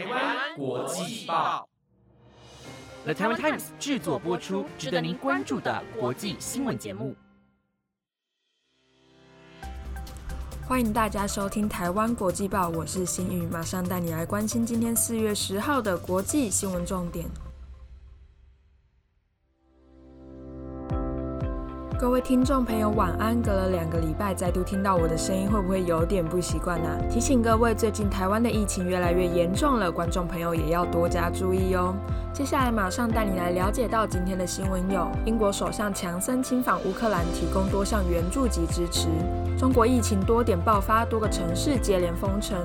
台湾国际报，The Taiwan Times 制作播出，值得您关注的国际新闻节目。欢迎大家收听台湾国际报，我是新宇，马上带你来关心今天四月十号的国际新闻重点。各位听众朋友，晚安！隔了两个礼拜，再度听到我的声音，会不会有点不习惯呢？提醒各位，最近台湾的疫情越来越严重了，观众朋友也要多加注意哦。接下来马上带你来了解到今天的新闻有：英国首相强森亲访乌克兰，提供多项援助及支持；中国疫情多点爆发，多个城市接连封城；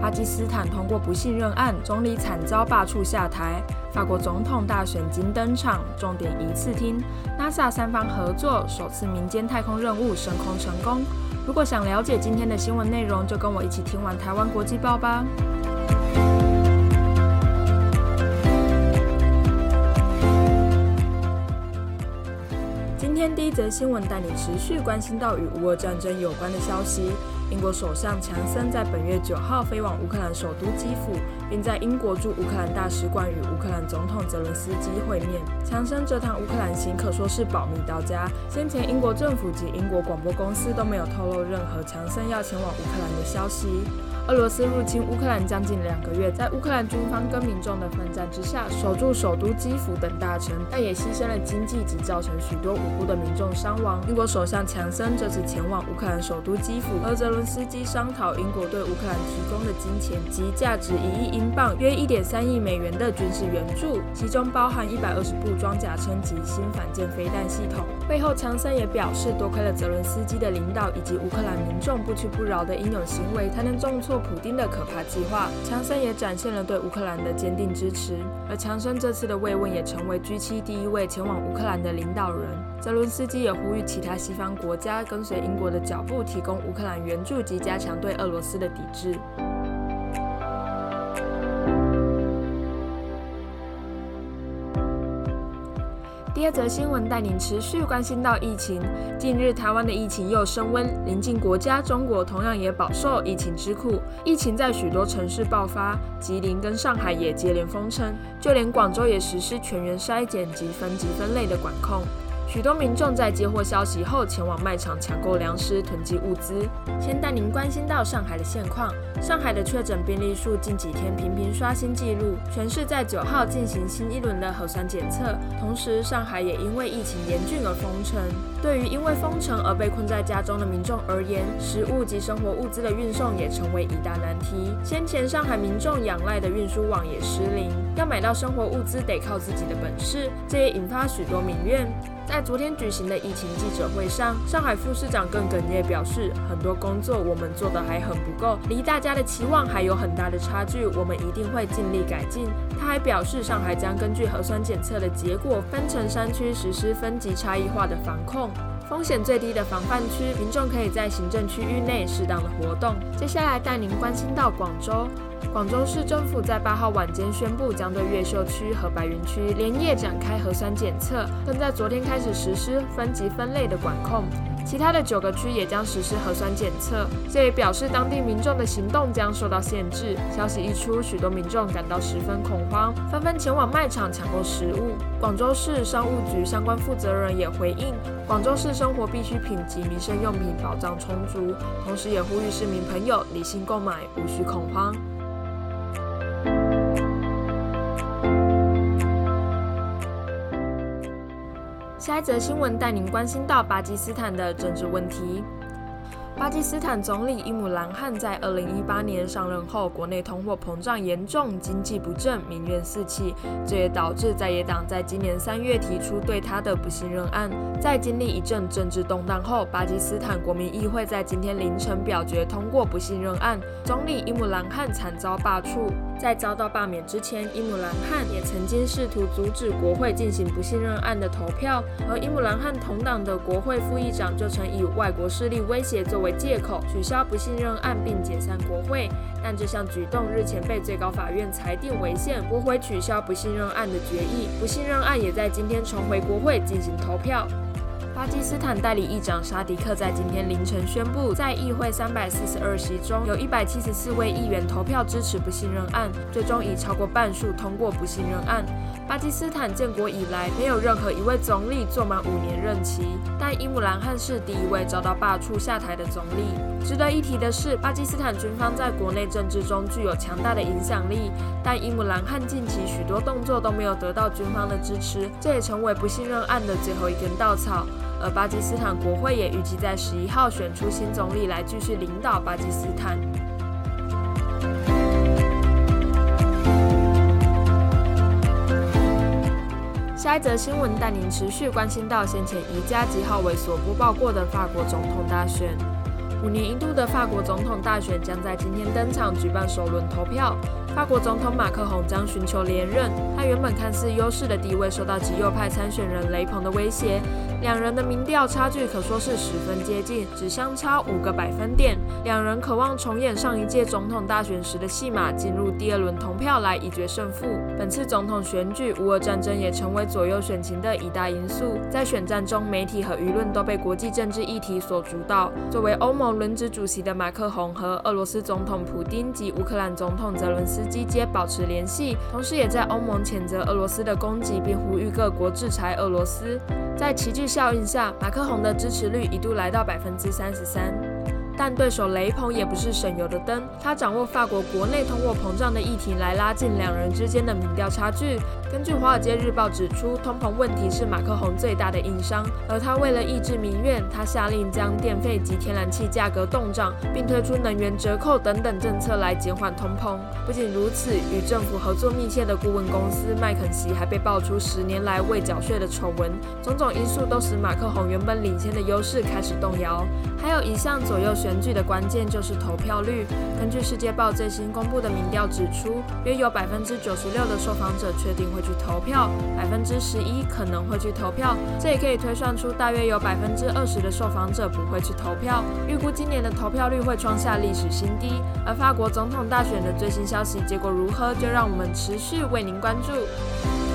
巴基斯坦通过不信任案，总理惨遭罢黜下台。法国总统大选今登场，重点一次听。NASA 三方合作，首次民间太空任务升空成功。如果想了解今天的新闻内容，就跟我一起听完台湾国际报吧。一则新闻带你持续关心到与乌俄战争有关的消息。英国首相强森在本月九号飞往乌克兰首都基辅，并在英国驻乌克兰大使馆与乌克兰总统泽伦斯基会面。强森这趟乌克兰行可说是保密到家，先前英国政府及英国广播公司都没有透露任何强森要前往乌克兰的消息。俄罗斯入侵乌克兰将近两个月，在乌克兰军方跟民众的奋战之下，守住首都基辅等大城，但也牺牲了经济及造成许多无辜的民重伤亡。英国首相强森这次前往乌克兰首都基辅，和泽伦斯基商讨英国对乌克兰提供的金钱及价值一亿英镑（约一点三亿美元）的军事援助，其中包含一百二十部装甲车及新反舰飞弹系统。背后，强森也表示，多亏了泽伦斯基的领导以及乌克兰民众不屈不挠的英勇行为，才能重挫。普丁的可怕计划，强森也展现了对乌克兰的坚定支持。而强森这次的慰问也成为 G7 第一位前往乌克兰的领导人。泽伦斯基也呼吁其他西方国家跟随英国的脚步，提供乌克兰援助及加强对俄罗斯的抵制。第二则新闻带您持续关心到疫情。近日，台湾的疫情又升温，临近国家中国同样也饱受疫情之苦，疫情在许多城市爆发，吉林跟上海也接连封城，就连广州也实施全员筛检及分级分类的管控。许多民众在接获消息后，前往卖场抢购粮食、囤积物资。先带您关心到上海的现况。上海的确诊病例数近几天频频刷新纪录，全市在九号进行新一轮的核酸检测。同时，上海也因为疫情严峻而封城。对于因为封城而被困在家中的民众而言，食物及生活物资的运送也成为一大难题。先前上海民众仰赖的运输网也失灵，要买到生活物资得靠自己的本事，这也引发许多民怨。在昨天举行的疫情记者会上，上海副市长更哽咽表示，很多工作我们做的还很不够，离大家的期望还有很大的差距，我们一定会尽力改进。他还表示，上海将根据核酸检测的结果，分成三区实施分级差异化的防控。风险最低的防范区，民众可以在行政区域内适当的活动。接下来带您关心到广州，广州市政府在八号晚间宣布，将对越秀区和白云区连夜展开核酸检测，并在昨天开始实施分级分类的管控。其他的九个区也将实施核酸检测，这也表示当地民众的行动将受到限制。消息一出，许多民众感到十分恐慌，纷纷前往卖场抢购食物。广州市商务局相关负责人也回应，广州市生活必需品及民生用品保障充足，同时也呼吁市民朋友理性购买，无需恐慌。下一则新闻带您关心到巴基斯坦的政治问题。巴基斯坦总理伊姆兰汗在二零一八年上任后，国内通货膨胀严重，经济不振，民怨四起，这也导致在野党在今年三月提出对他的不信任案。在经历一阵政治动荡后，巴基斯坦国民议会在今天凌晨表决通过不信任案，总理伊姆兰汗惨遭罢黜。在遭到罢免之前，伊姆兰汗也曾经试图阻止国会进行不信任案的投票，而伊姆兰汗同党的国会副议长就曾以外国势力威胁作为借口取消不信任案并解散国会，但这项举动日前被最高法院裁定违宪，驳回取消不信任案的决议，不信任案也在今天重回国会进行投票。巴基斯坦代理议长沙迪克在今天凌晨宣布，在议会三百四十二席中，有一百七十四位议员投票支持不信任案，最终以超过半数通过不信任案。巴基斯坦建国以来，没有任何一位总理做满五年任期，但伊姆兰汗是第一位遭到罢黜下台的总理。值得一提的是，巴基斯坦军方在国内政治中具有强大的影响力，但伊姆兰汗近期许多动作都没有得到军方的支持，这也成为不信任案的最后一根稻草。而巴基斯坦国会也预计在十一号选出新总理来继续领导巴基斯坦。下一则新闻带您持续关心到先前宜家吉号为所播报过的法国总统大选。五年一度的法国总统大选将在今天登场，举办首轮投票。法国总统马克宏将寻求连任，他原本看似优势的地位受到极右派参选人雷鹏的威胁。两人的民调差距可说是十分接近，只相差五个百分点。两人渴望重演上一届总统大选时的戏码，进入第二轮投票来一决胜负。本次总统选举，乌俄战争也成为左右选情的一大因素。在选战中，媒体和舆论都被国际政治议题所主导。作为欧盟轮值主席的马克宏和俄罗斯总统普京及乌克兰总统泽伦斯基皆保持联系，同时也在欧盟谴责俄罗斯的攻击，并呼吁各国制裁俄罗斯。在齐聚效应下，马克宏的支持率一度来到百分之三十三。但对手雷鹏也不是省油的灯，他掌握法国国内通货膨胀的议题来拉近两人之间的民调差距。根据《华尔街日报》指出，通膨问题是马克宏最大的硬伤，而他为了抑制民怨，他下令将电费及天然气价格冻涨，并推出能源折扣等等政策来减缓通膨。不仅如此，与政府合作密切的顾问公司麦肯锡还被爆出十年来未缴税的丑闻。种种因素都使马克宏原本领先的优势开始动摇。还有一项左右选举的关键就是投票率。根据《世界报》最新公布的民调指出，约有百分之九十六的受访者确定会去投票，百分之十一可能会去投票。这也可以推算出，大约有百分之二十的受访者不会去投票。预估今年的投票率会创下历史新低。而法国总统大选的最新消息结果如何，就让我们持续为您关注。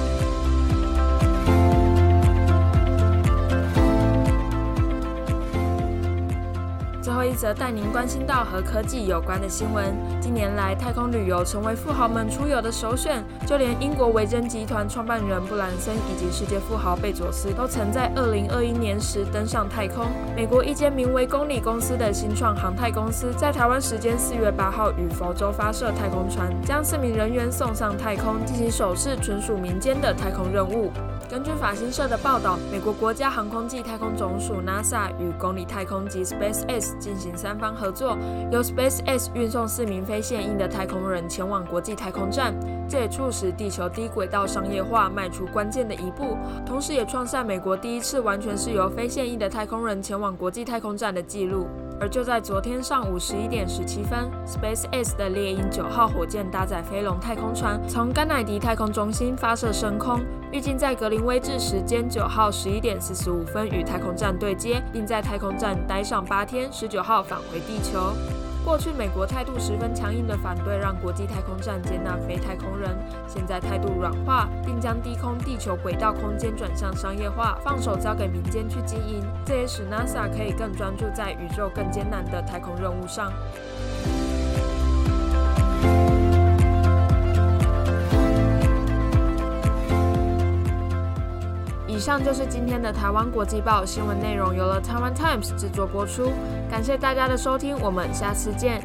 一则带您关心到和科技有关的新闻。近年来，太空旅游成为富豪们出游的首选，就连英国维珍集团创办人布兰森以及世界富豪贝佐斯都曾在2021年时登上太空。美国一间名为公里公司的新创航太公司在台湾时间4月8号与佛州发射太空船，将四名人员送上太空进行首次纯属民间的太空任务。根据法新社的报道，美国国家航空暨太空总署 NASA 与公里太空及 SpaceX 进行三方合作，由 SpaceX 运送四名非现役的太空人前往国际太空站，这也促使地球低轨道商业化迈出关键的一步，同时也创下美国第一次完全是由非现役的太空人前往国际太空站的纪录。而就在昨天上午十一点十七分，SpaceX 的猎鹰九号火箭搭载飞龙太空船从甘乃迪太空中心发射升空，预计在格林威治时间九号十一点四十五分与太空站对接，并在太空站待上八天，十九号返回地球。过去美国态度十分强硬的反对让国际太空站接纳非太空人，现在态度软化，并将低空地球轨道空间转向商业化，放手交给民间去经营。这也使 NASA 可以更专注在宇宙更艰难的太空任务上。以上就是今天的台湾国际报新闻内容，由了台湾 Times 制作播出。感谢大家的收听，我们下次见。